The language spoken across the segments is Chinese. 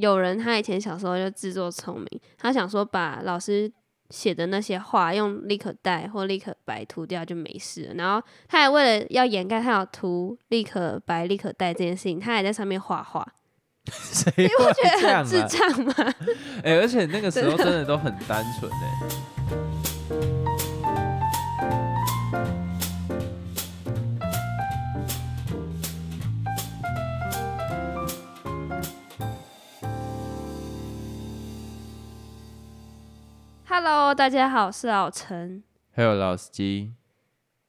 有人他以前小时候就自作聪明，他想说把老师写的那些话用立可带或立可白涂掉就没事了。然后他还为了要掩盖他有涂立可白、立可带这件事情，他还在上面画画。谁你不会觉得很智啊？障吗？哎、而且那个时候真的都很单纯哎、Hello，大家好，我是老陈。Hello，老司机，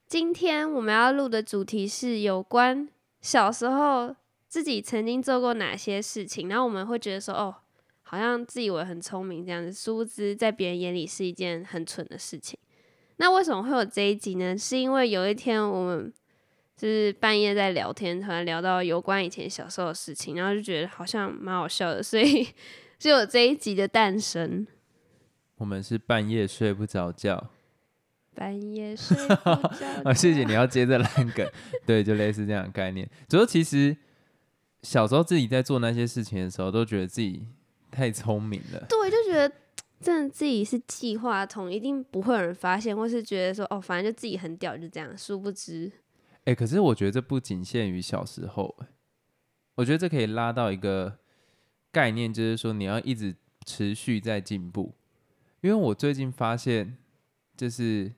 今天我们要录的主题是有关小时候自己曾经做过哪些事情，然后我们会觉得说，哦，好像自以为很聪明这样子，殊不知在别人眼里是一件很蠢的事情。那为什么会有这一集呢？是因为有一天我们就是半夜在聊天，突然聊到有关以前小时候的事情，然后就觉得好像蛮好笑的，所以 就有这一集的诞生。我们是半夜睡不着觉半夜睡不着啊！谢谢你要接着烂梗，对，就类似这样的概念。主要其实小时候自己在做那些事情的时候，都觉得自己太聪明了。对，就觉得真的自己是计划通，一定不会有人发现，或是觉得说哦，反正就自己很屌，就这样。殊不知，哎、可是我觉得这不仅限于小时候、欸，我觉得这可以拉到一个概念，就是说你要一直持续在进步。因为我最近发现，就是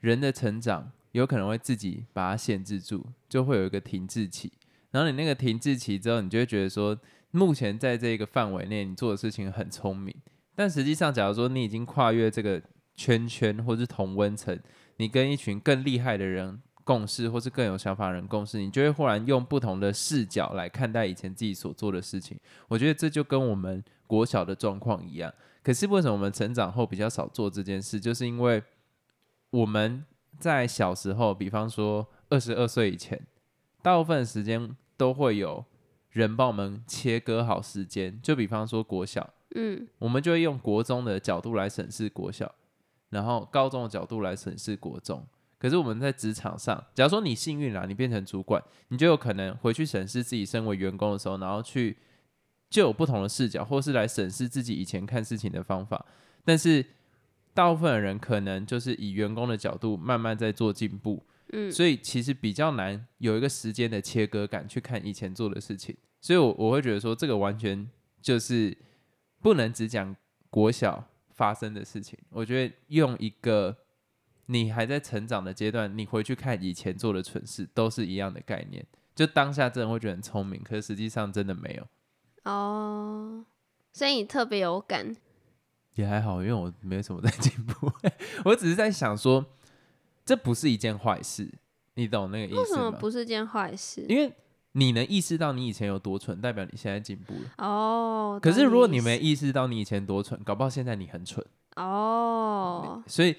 人的成长有可能会自己把它限制住，就会有一个停滞期。然后你那个停滞期之后，你就会觉得说，目前在这个范围内，你做的事情很聪明。但实际上，假如说你已经跨越这个圈圈或是同温层，你跟一群更厉害的人共事，或是更有想法的人共事，你就会忽然用不同的视角来看待以前自己所做的事情。我觉得这就跟我们国小的状况一样。可是为什么我们成长后比较少做这件事？就是因为我们在小时候，比方说二十二岁以前，大部分的时间都会有人帮我们切割好时间。就比方说国小，嗯，我们就会用国中的角度来审视国小，然后高中的角度来审视国中。可是我们在职场上，假如说你幸运啦，你变成主管，你就有可能回去审视自己身为员工的时候，然后去就有不同的视角，或是来审视自己以前看事情的方法。但是大部分的人可能就是以员工的角度慢慢在做进步，嗯所以其实比较难有一个时间的切割感去看以前做的事情。所以我，我会觉得说，这个完全就是不能只讲国小发生的事情。我觉得用一个你还在成长的阶段，你回去看以前做的蠢事，都是一样的概念。就当下真的会觉得很聪明，可是实际上真的没有，哦，所以你特别有感，也还好，因为我没什么在进步。我只是在想说，这不是一件坏事，你懂那个意思吗为什么？不是件坏事？因为你能意识到你以前有多蠢，代表你现在进步了。哦，可是如果你没意识到你以前多蠢，搞不好现在你很蠢。哦，所以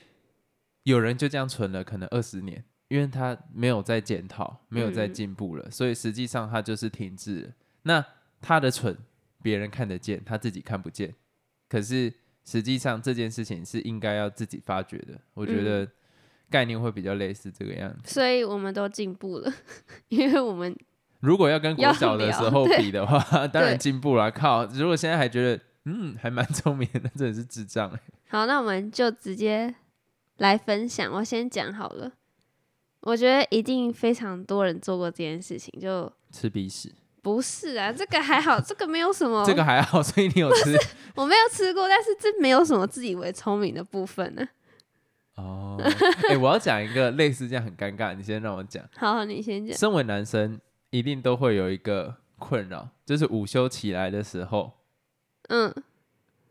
有人就这样蠢了，可能二十年，因为他没有在检讨，没有在嗯进步了，所以实际上他就是停滞了。那他的蠢，别人看得见，他自己看不见。可是实际上这件事情是应该要自己发掘的。我觉嗯得概念会比较类似这个样子。所以我们都进步了，因为我们如果要跟国要小的时候比的话，当然进步了。靠，如果现在还觉得嗯还蛮聪明的，那真的是智障欸。好，那我们就直接来分享。我先讲好了，我觉得一定非常多人做过这件事情，就吃鼻屎，不是啊，这个还好，这个没有什么，这个还好，所以你有吃 我没有吃过，但是这没有什么自以为聪明的部分呢。哦。哎、我要讲一个类似这样很尴尬，你先让我讲。好，你先讲。身为男生，一定都会有一个困扰，就是午休起来的时候，嗯，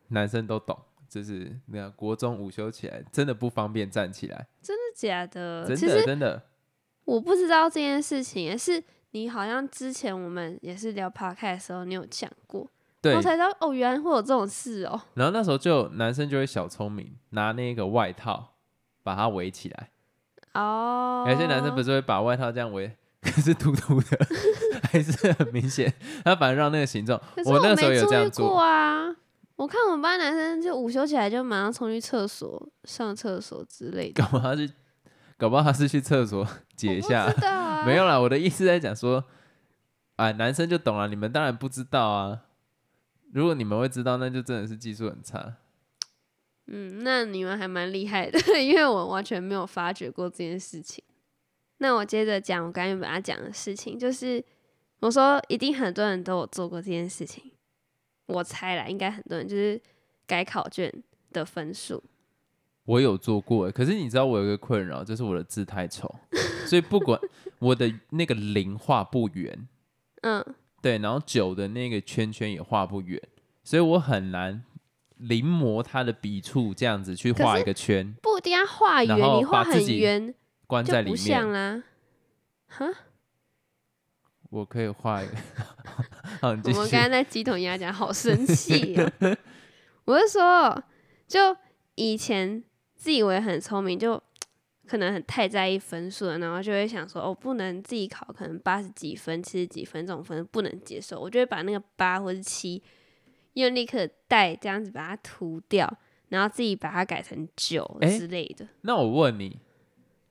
男生都懂，就是那个国中午休起来真的不方便站起来，真的假的？真的真的。我不知道这件事情，也是你好像之前我们也是聊 podcast 的时候，你有讲过，对我，才知道哦，原来会有这种事哦。然后那时候就男生就会小聪明，拿那个外套把它围起来。哦，有些男生不是会把外套这样围，可是凸凸的，还是很明显。他反而让那个形状，我我那时候有这样做过啊。我看我们班男生就午休起来就马上冲去厕所上厕所之类的，搞不好他是，搞不好他是去厕所 解一下 没有啦，我的意思在讲说，啊，男生就懂了，你们当然不知道啊。如果你们会知道，那就真的是技术很差。嗯，那你们还蛮厉害的，因为我完全没有发觉过这件事情。那我接着讲我刚才本来讲的事情，就是我说一定很多人都有做过这件事情，我猜啦，应该很多人就是改考卷的分数。我有做过欸，可是你知道我有一个困扰，就是我的字太丑，所以不管我的那个零画不圆，嗯，对，然后九的那个圈圈也画不圆，所以我很难临摹它的笔触，这样子去画一个圈，不一定要画圆，你画很圆关在里面。像啦。哈，我可以画一个，我们刚。刚在鸡同鸭讲，好生气哦。我是说，就以前自以为很聪明，就 可能很太在意分数了，然后就会想说，哦，不能自己考可能八十几分、七十几分这种分不能接受，我就会把那个八或是七用立刻带这样子把它涂掉，然后自己把它改成九之类的。那我问你，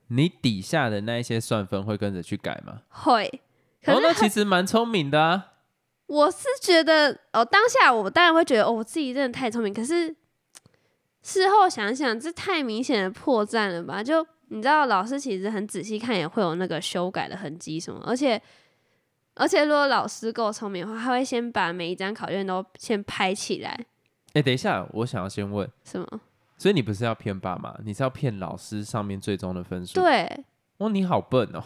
你底下的那一些算分会跟着去改吗？会，可哦，是那其实蛮聪明的啊。我是觉得，哦，当下我当然会觉得，哦，我自己真的太聪明。可是事后想想，这太明显的破绽了吧？就你知道，老师其实很仔细看，也会有那个修改的痕迹什么。而且，而且如果老师够聪明的话，他会先把每一张考卷都先拍起来。哎，等一下，我想要先问，什么？所以你不是要骗爸妈，你是要骗老师上面最终的分数？，对，哦，你好笨哦。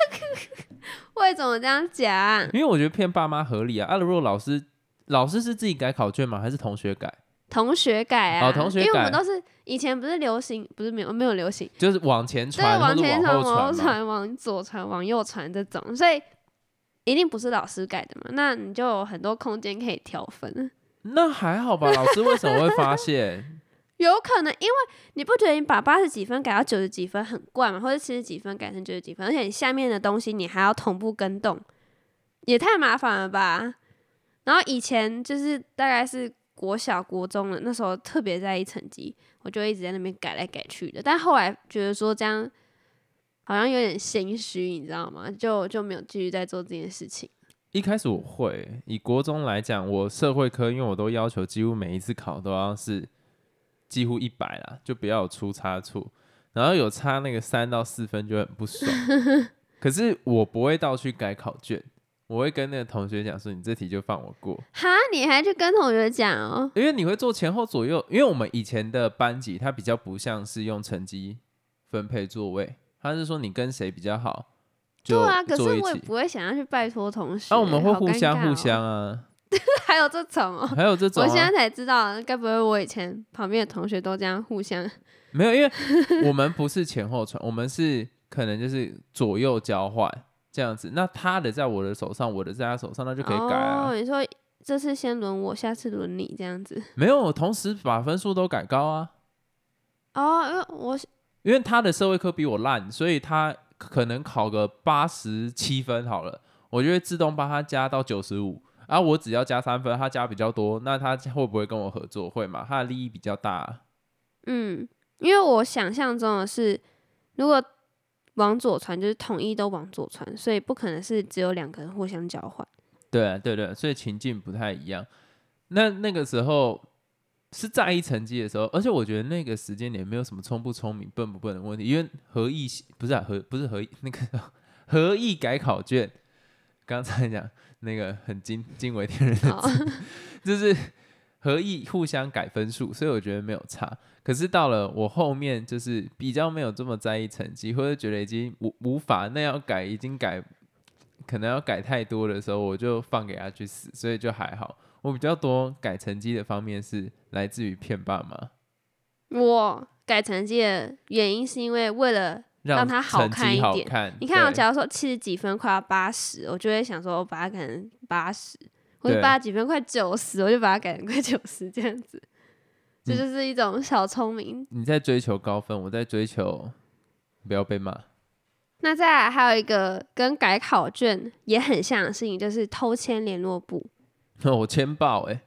为什么这样讲？因为我觉得骗爸妈合理啊。啊，如果老师老师是自己改考卷吗？还是同学改？同学改啊，哦同学因为我们都是以前不是流行，不是没有没有流行，就是往前，传，对往前传、往后传。往后传、往左传、往右传这种，所以一定不是老师改的嘛，那你就有很多空间可以调分。那还好吧？老师为什么会发现？有可能，因为你不觉得你把八十几分改到九十几分很怪吗？或者七十几分改成九十几分，而且你下面的东西你还要同步跟动，也太麻烦了吧？然后以前就是大概是国小、国中的那时候特别在意成绩，我就一直在那边改来改去的。但后来觉得说这样好像有点心虚，你知道吗？就就没有继续在做这件事情。一开始我会以国中来讲，我社会科，因为我都要求几乎每一次考都要是几乎一百啦，就不要有出差错。然后有差那个三到四分就很不爽。可是我不会到去改考卷，我会跟那个同学讲说：“你这题就放我过。”哈，你还去跟同学讲哦？因为你会做前后左右，因为我们以前的班级它比较不像是用成绩分配座位，它是说你跟谁比较好就对啊，可是。我也不会想要去拜托同学。啊，我们会互相互相啊，还有这种哦。还有这种、啊、我现在才知道，该不会我以前旁边的同学都这样互相？没有，因为 我们不是前后传，我们是可能就是左右交换这样子。那他的在我的手上，我的在他手上，那就可以改啊。哦，你说这次先轮我，下次轮你这样子。没有，同时把分数都改高啊。哦，因为我因为他的社会科比我烂，所以他可能考个八十七分好了，我就会自动帮他加到九十五。啊我只要加三分，他加比较多，那他会不会跟我合作？会嘛？他的利益比较大啊、嗯，因为我想象中的是，如果往左传就是统一都往左传，所以不可能是只有两个人互相交换。对啊对对，所以情境不太一样。那那个时候是在意成绩的时候，而且我觉得那个时间点没有什么聪不聪明、笨不笨的问题，因为合意不是啊合不是合意那个 合意改考卷，刚才讲那个很惊惊为天人的哦，就是合意互相改分数，所以我觉得没有差。可是到了我后面，就是比较没有这么在意成绩，或者觉得已经无无法那要改，已经改可能要改太多的时候，我就放给他去死，所以就还好。我比较多改成绩的方面是来自于骗爸妈，我改成绩的原因是因为为了让它好看一点看。你看，我假如说七十几分快要八十，我就会想说，我把它改成八十，或者对八几分快九十，我就把它改成快九十这样子。这嗯就是一种小聪明。你在追求高分，我在追求不要被骂。那再来还有一个跟改考卷也很像的事情，就是偷签联络簿。我签爆哎、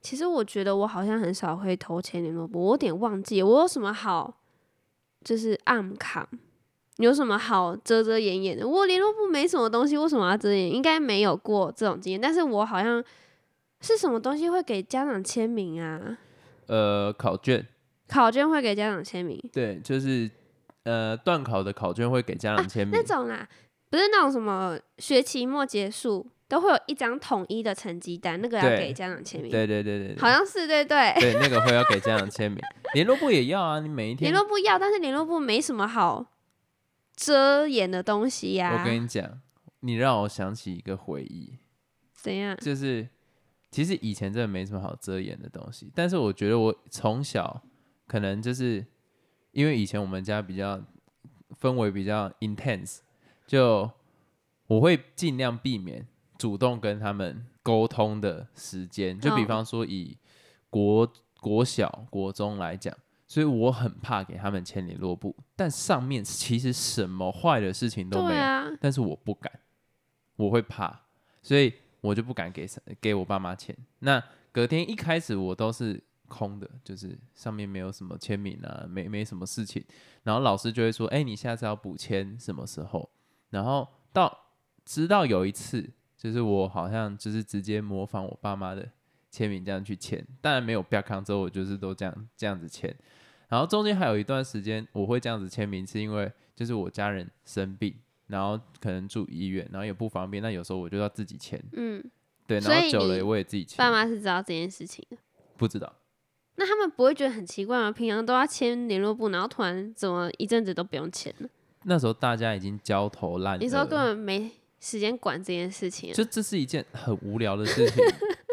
其实我觉得我好像很少会偷签联络簿，我有点忘记我有什么好，就是暗卡，有什么好遮遮掩掩的？我联络部没什么东西，为什么要遮掩？应该没有过这种经验，但是我好像是什么东西会给家长签名啊？呃，考卷，考卷会给家长签名，对，就是呃，段考的考卷会给家长签名。那种啦，不是那种什么学期末结束都会有一张统一的成绩单，那个要给家长签名。对对对对对，好像是对对。对，那个会要给家长签名，联络部也要啊。你每一天联，络部要，但是联络部没什么好遮掩的东西呀、我跟你讲，你让我想起一个回忆，怎样？就是其实以前真的没什么好遮掩的东西，但是我觉得我从小可能就是因为以前我们家比较氛围比较 intense，就我会尽量避免主动跟他们沟通的时间，就比哦方说以国国小、国中来讲。所以我很怕给他们签联络簿，但上面其实什么坏的事情都没有，啊，但是我不敢，我会怕，所以我就不敢给给我爸妈签。那隔天一开始我都是空的，就是上面没有什么签名啊，没没什么事情。然后老师就会说：“哎、你下次要补签什么时候？”然后到直到有一次，就是我好像就是直接模仿我爸妈的签名这样去签，当然没有标康之后，我就是都这样这样子签。然后中间还有一段时间我会这样子签名，是因为就是我家人生病，然后可能住医院，然后也不方便，那有时候我就要自己签。嗯，对，然后久了我也自己签。爸妈是知道这件事情的。不知道，那他们不会觉得很奇怪吗？平常都要签联络簿，然后突然怎么一阵子都不用签了？那时候大家已经焦头烂额。你说根本没时间管这件事情啊，就这是一件很无聊的事情。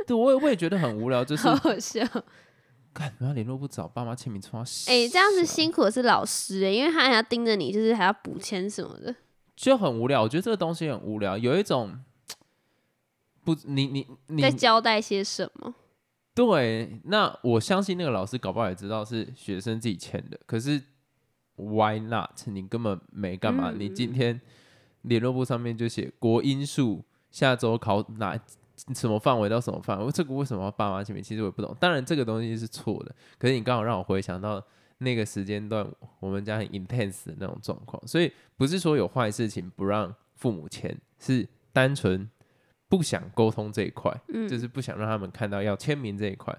对，我也我也觉得很无聊，就是好好笑。看人家联络部找爸妈签名，冲他哎、这样子辛苦的是老师哎、因为他还要盯着你，就是还要补签什么的。就很无聊。我觉得这个东西很无聊，有一种不，你你你在交代些什么？对，那我相信那个老师搞不好也知道是学生自己签的，可是 why not？你根本没干嘛，你今嗯天联络簿上面就写国英数下周考哪什么范围到什么范围，这个为什么要爸妈签名？其实我也不懂。当然这个东西是错的，可是你刚好让我回想到那个时间段，我们家很 intense 的那种状况，所以不是说有坏事情不让父母签，是单纯不想沟通这一块。嗯，就是不想让他们看到要签名这一块。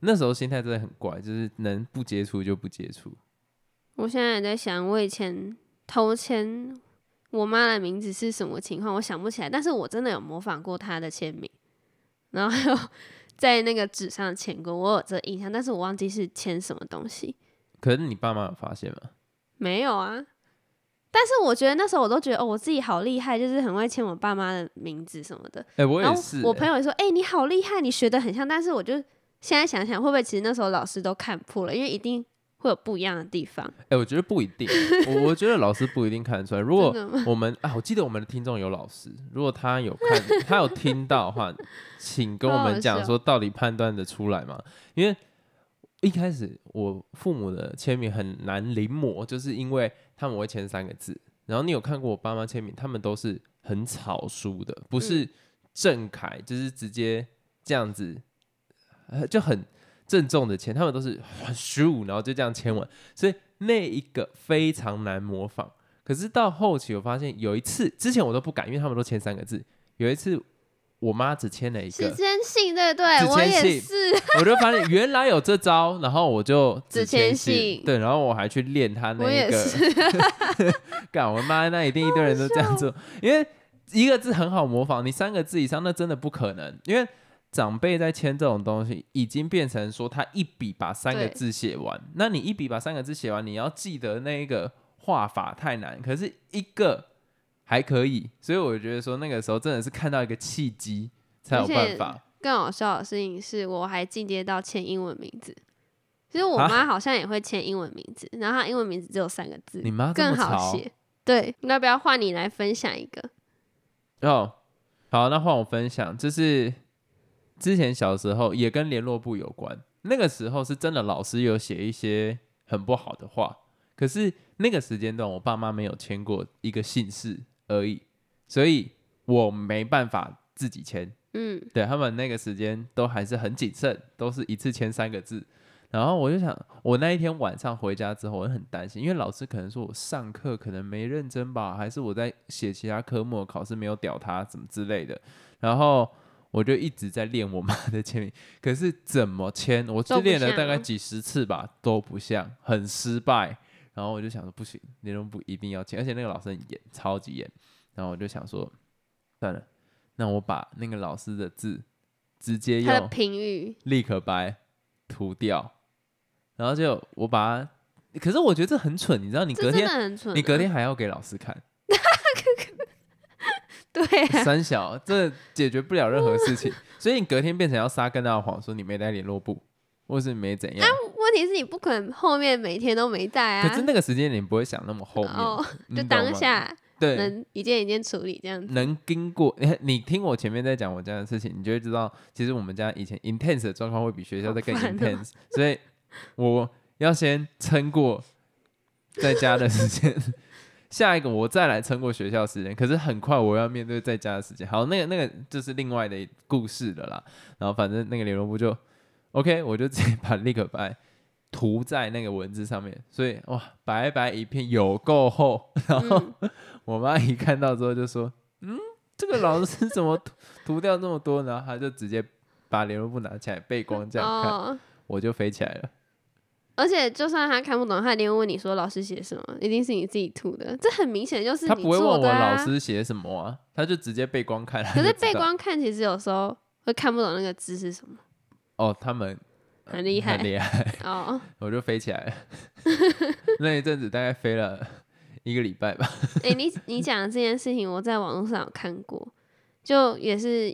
那时候心态真的很怪，就是能不接触就不接触。我现在也在想，我以前偷签我妈的名字是什么情况，我想不起来。但是我真的有模仿过她的签名，然后还有 在那个纸上签过，我有这印象，但是我忘记是签什么东西。可是你爸妈有发现吗？没有啊。但是我觉得那时候我都觉得哦，我自己好厉害，就是很会签我爸妈的名字什么的。哎、我然后也是、我朋友也说，哎、你好厉害，你学的很像。但是我就现在想想，会不会其实那时候老师都看破了，因为一定会有不一样的地方。哎、我觉得不一定。我我觉得老师不一定看得出来。如果 我们啊，我记得我们的听众有老师，如果他有看，他有听到的话，请跟我们讲说到底判断的出来吗？因为一开始我父母的签名很难临摹，就是因为他们会签三个字。然后你有看过我爸妈签名，他们都是很草书的，不是正楷，就是直接这样子，呃，就很郑重的签，他们都是很咻，然后就这样签完，所以那一个非常难模仿。可是到后期，我发现有一次，之前我都不敢，因为他们都签三个字。有一次，我妈只签了一时个，间信，对对？只我也是。我就发现原来有这招，然后我就只签签信对，然后我还去练他那个，干我妈那一定一堆人都这样做，因为一个字很好模仿，你三个字以上那真的不可能，因为长辈在签这种东西已经变成说他一笔把三个字写完，那你一笔把三个字写完，你要记得那一个画法太难，可是一个还可以，所以我觉得说那个时候真的是看到一个契机才有办法。更好笑的事情是，我还进阶到签英文名字。其实我啊妈好像也会签英文名字，然后她英文名字只有三个字，你妈更好写。对，要不要换你来分享一个？哦，好，那换我分享，就是之前小时候也跟联络部有关，那个时候是真的老师有写一些很不好的话，可是那个时间段我爸妈没有签过一个姓氏而已，所以我没办法自己签，嗯，对他们那个时间都还是很谨慎，都是一次签三个字。然后我就想，我那一天晚上回家之后，我很担心，因为老师可能说我上课可能没认真吧，还是我在写其他科目考试没有屌他，怎么之类的。然后我就一直在练我妈的签名，可是怎么签，我就练了大概几十次吧，都不像，很失败。然后我就想说，不行，内容不一定要签，而且那个老师很严，超级严。然后我就想说，算了，那我把那个老师的字直接用评语立刻白涂掉，然后就我把它，可是我觉得这很蠢，你知道，你隔天你隔天还要给老师看 对啊，三小这解决不了任何事情，所以你隔天变成要撒更大的谎，说你没带联络簿，或是没怎样。问题是你不可能后面每天都没带啊。可是那个时间你不会想那么后面，哦，就当下对。能一件一件处理这样子。能经过你你听我前面在讲我家的事情，你就会知道，其实我们家以前 intense 的状况会比学校再更 intense，、所以我要先撑过在家的时间，下一个我再来撑过学校时间。可是很快我要面对在家的时间，好，那个那个就是另外的故事了啦。然后反正那个联络簿就 OK，我就直接把立可白涂在那个文字上面，所以哇，白白一片，有够厚。然后、嗯我妈一看到之后就说：“嗯，这个老师怎么涂 涂掉那么多？”然后她就直接把联络簿拿起来背光这样看，哦，我就飞起来了。而且就算他看不懂，他一定会问你说老师写什么，一定是你自己吐的。这很明显就是你她不会问我。老师写什么啊，他就直接背光看。可是背光看，其实有时候会看不懂那个字是什么，哦，他们很厉害很厉害，哦。我就飞起来了。那一阵子大概飞了一个礼拜吧。哎、你你讲的这件事情，我在网络上有看过，就也是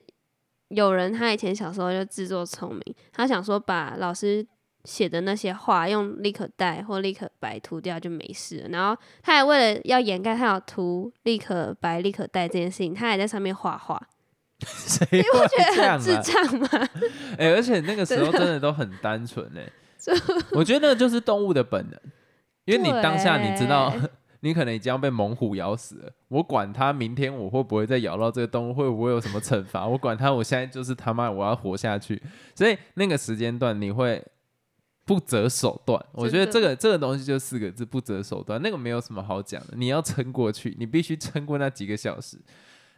有人他以前小时候就自作聪明，他想说把老师写的那些话用立可带或立可白涂掉就没事了，然后他还为了要掩盖他有涂立可白、立可带这件事情，他还在上面画画，谁会这样很智啊？障吗？哎、而且那个时候真的都很单纯 哎、我觉得那个就是动物的本能，因为你当下你知道，你可能已经要被猛虎咬死了，我管他明天我会不会再咬到这个动物，会不会有什么惩罚，我管他，我现在就是他妈我要活下去，所以那个时间段你会。不择手段，我觉得这个这个东西就四个字：不择手段。那个没有什么好讲的，你要撑过去，你必须撑过那几个小时。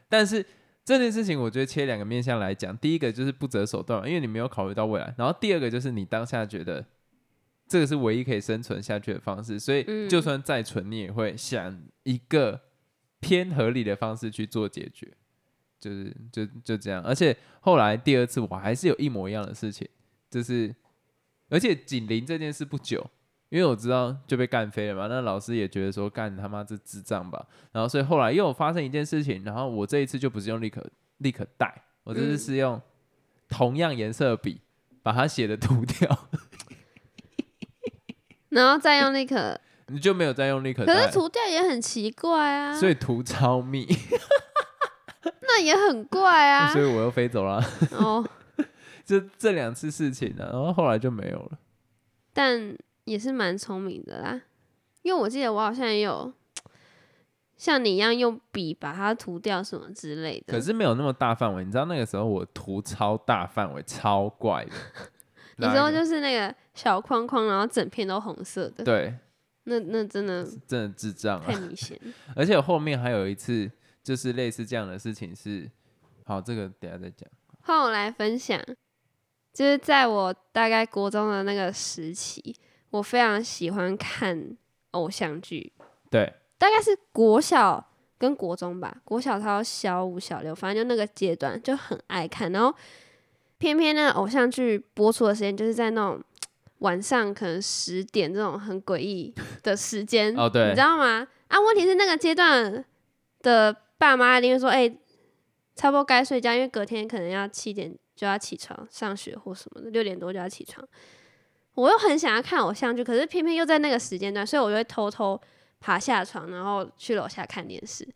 但是这件事情，我觉得切两个面向来讲，第一个就是不择手段，因为你没有考虑到未来；然后第二个就是你当下觉得这个是唯一可以生存下去的方式，所以嗯就算再蠢，你也会想一个偏合理的方式去做解决，就是就就这样。而且后来第二次我还是有一模一样的事情，就是而且紧邻这件事不久。因为我知道就被干飞了嘛，那老师也觉得说干他妈这智障吧，然后所以后来又发生一件事情，然后我这一次就不是用立可立可带，我这次嗯是用同样颜色的笔把它写的涂掉，然后再用立可，你就没有再用立可带，可是涂掉也很奇怪啊，所以涂超密，那也很怪啊 所。以我又飞走了。哦，就这两次事情呢、然后后来就没有了。但也是蛮聪明的啦，因为我记得我好像也有像你一样用笔把它涂掉什么之类的。可是没有那么大范围，你知道那个时候我涂超大范围，超怪的。你说就是那个小框框，然后整片都红色的，对，那那真的真的智障啊太啊！明显。而且后面还有一次，就是类似这样的事情是，好，这个等下再讲。换我来分享，就是在我大概国中的那个时期，我非常喜欢看偶像剧，对，大概是国小跟国中吧，国小到小五、小六，反正就那个阶段就很爱看。然后偏偏那个偶像剧播出的时间就是在那种 晚上可能十点这种很诡异的时间，哦对你知道吗？啊，问题是那个阶段的爸妈一定会说，哎、差不多该睡觉，因为隔天可能要七点就要起床上学或什么的，六点多就要起床。我又很想要看偶像剧，可是偏偏又在那个时间段，所以我就会偷偷爬下床，然后去楼下看电视。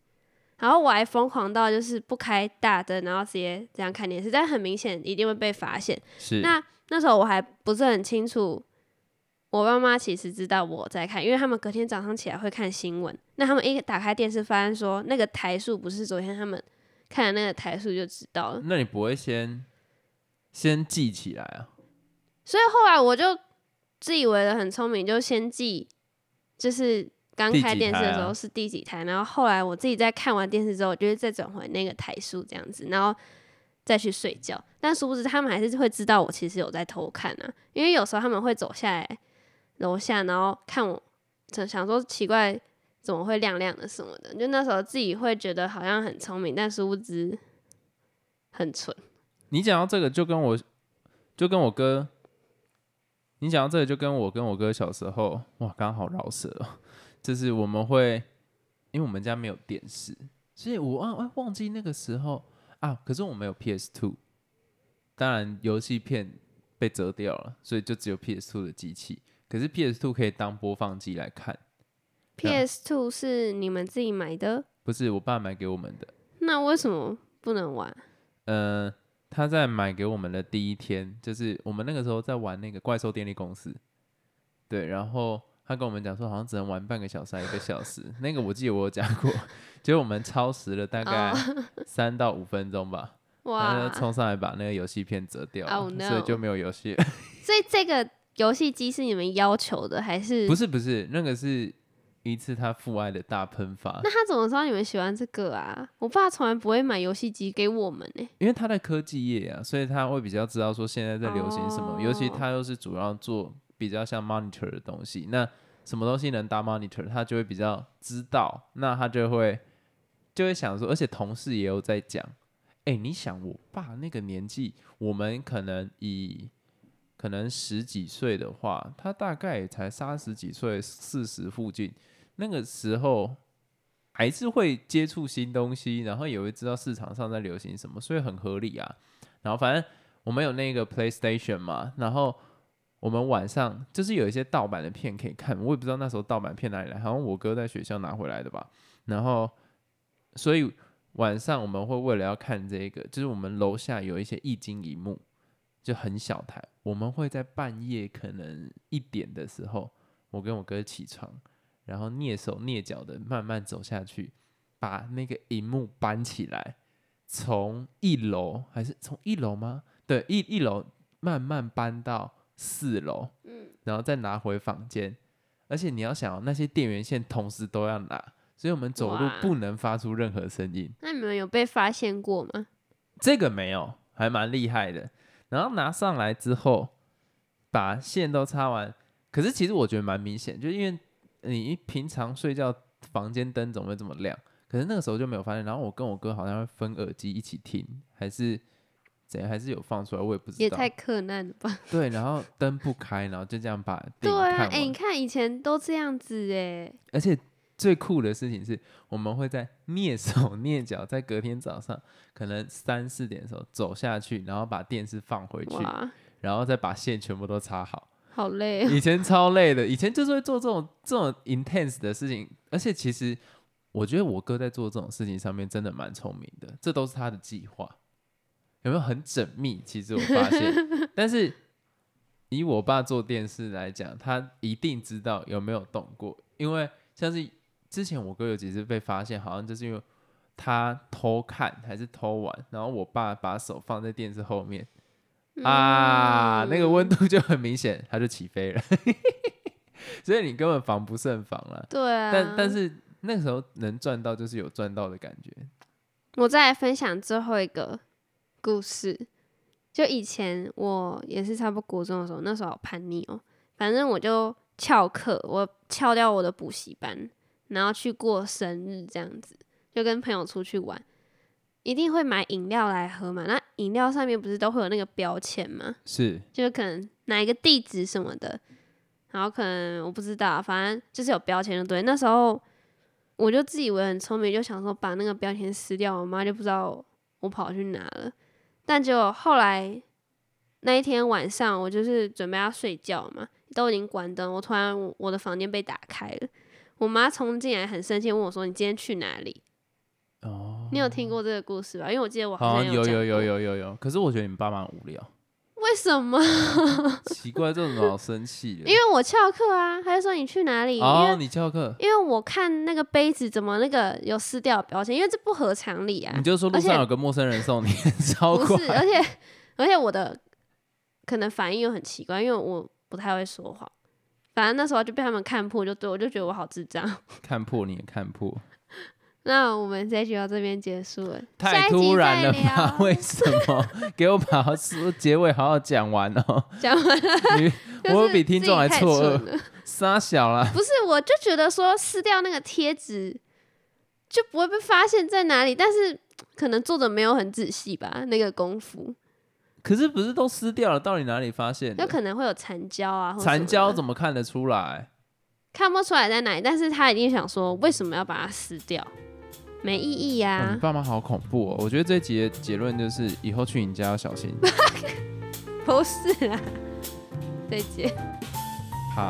然后我还疯狂到就是不开大灯，然后直接这样看电视，但很明显一定会被发现。是那那时候我还不是很清楚，我爸妈其实知道我在看，因为他们隔天早上起来会看新闻。那他们一打开电视，发现说那个台数不是昨天他们看的那个台数，就知道了。那你不会先先记起来啊？所以后来我就自以为的很聪明，就先记，就是刚开电视的时候是第几台，然后后来我自己在看完电视之后，我就会再转回那个台数这样子，然后再去睡觉。但殊不知他们还是会知道我其实有在偷看啊，因为有时候他们会走下来楼下，然后看我，想想说奇怪怎么会亮亮的什么的，就那时候自己会觉得好像很聪明，但殊不知很蠢。你讲到这个，就跟我就跟我哥，你讲到这个，就跟我跟我哥小时候，哇，刚好饶舌哦，就是我们会，因为我们家没有电视，所以我忘忘忘记那个时候啊，可是我没有 PS Two，当然游戏片被折掉了，所以就只有 PS Two 的机器，可是 PS Two 可以当播放机来看，PS Two 是你们自己买的，不是我爸买给我们的，那为什么不能玩？呃，他在买给我们的第一天，就是我们那个时候在玩那个怪兽电力公司，对，然后他跟我们讲说，好像只能玩半个小时还一个小时，那个我记得我有讲过，结 果我们超时了大概三到五分钟吧，他！冲上来把那个游戏片折掉了 Oh 所以就没有游戏了。所以这个游戏机是你们要求的，还是不？是不是，那个是一次他父爱的大喷发，那他怎么知道你们喜欢这个啊？我爸从来不会买游戏机给我们呢、因为他在科技业啊，所以他会比较知道说现在在流行什么，尤其哦他又是主要做比较像 monitor 的东西，那什么东西能搭 monitor，他就会比较知道，那他就会就会想说，而且同事也有在讲，哎、你想我爸那个年纪，我们可能以可能十几岁的话，他大概也才三十几岁，四十附近，那个时候还是会接触新东西，然后也会知道市场上在流行什么，所以很合理啊。然后反正我们有那个 PlayStation 嘛，然后我们晚上就是有一些盗版的片可以看，我也不知道那时候盗版片哪里来，好像我哥在学校拿回来的吧。然后所以晚上我们会为了要看这个，就是我们楼下有一些液晶荧幕，就很小台，我们会在半夜可能一点的时候，我跟我哥起床，然后蹑手蹑脚的慢慢走下去，把那个荧幕搬起来，从一楼还是从一楼吗？对，一一楼慢慢搬到四楼，嗯，然后再拿回房间。而且你要想哦，那些电源线同时都要拿，所以我们走路不能发出任何声音。那你们有被发现过吗？这个没有，还蛮厉害的。然后拿上来之后，把线都插完。可是其实我觉得蛮明显，就是因为你平常睡觉房间灯总会这么亮，可是那个时候就没有发现。然后我跟我哥好像会分耳机一起听，还是怎样，还是有放出来，我也不知道。也太困难了吧？对，然后灯不开，然后就这样把对啊，哎、你。看以前都这样子哎、而且最酷的事情是，我们会在蹑手蹑脚，在隔天早上可能三四点的时候走下去，然后把电视放回去，然后再把线全部都插好。好累哦。以前超累的，以前就是会做这种这种 intense 的事情，而且其实我觉得我哥在做这种事情上面真的蛮聪明的，这都是他的计划，有没有很缜密？其实我发现，但是以我爸做电视来讲，他一定知道有没有动过，因为像是之前我哥有几次被发现，好像就是因为他偷看还是偷玩，然后我爸把手放在电视后面。啊，那个温嗯度就很明显，它就起飞了，所以你根本防不胜防了。对啊，但但是那个时候能赚到，就是有赚到的感觉。我再来分享最后一个故事。就以前我也是差不多国中的时候，那时候好叛逆哦、反正我就翘课，我翘掉我的补习班，然后去过生日这样子，就跟朋友出去玩，一定会买饮料来喝嘛。那饮料上面不是都会有那个标签吗？是，就可能哪一个地址什么的，然后可能我不知道，反正就是有标签就对。那时候我就自以为很聪明，就想说把那个标签撕掉，我妈就不知道我跑去哪了。但结果后来那一天晚上，我就是准备要睡觉嘛，都已经关灯，我突然我我的房间被打开了，我妈冲进来很生气，问我说：“你今天去哪里？”哦，你有听过这个故事吧？因为我记得我好像有有有，有有有，可是我觉得你们爸妈很无聊，为什么？奇怪，这种好生气的。因为我翘课啊，他就说你去哪里？因哦，为你翘课，因为我看那个杯子怎么那个有撕掉标签，因为这不合常理啊你。就说路上有个陌生人送你，超不是，。而且而且我的可能反应又很奇怪，因为我不太会说谎。反正那时候就被他们看破，就对我就觉得我好智障。看破你也看破，那我们这一集到这边结束了，太突然了吧？为什么？给我把说结尾好好讲完哦。讲完了，我比听众还错愕蠢了撒小啦，不是，我就觉得说撕掉那个贴纸就不会被发现在哪里，但是可能做的没有很仔细吧，那个功夫，可是不是都撕掉了？到底哪里发现有？可能会有残胶啊，残胶怎么么看得出来？看不出来在哪里，但是他一定想说为什么要把它撕掉，没意义呀、哦你爸妈好恐怖哦！我觉得这一集的结论就是，以后去你家要小心。不是啊，再见。好，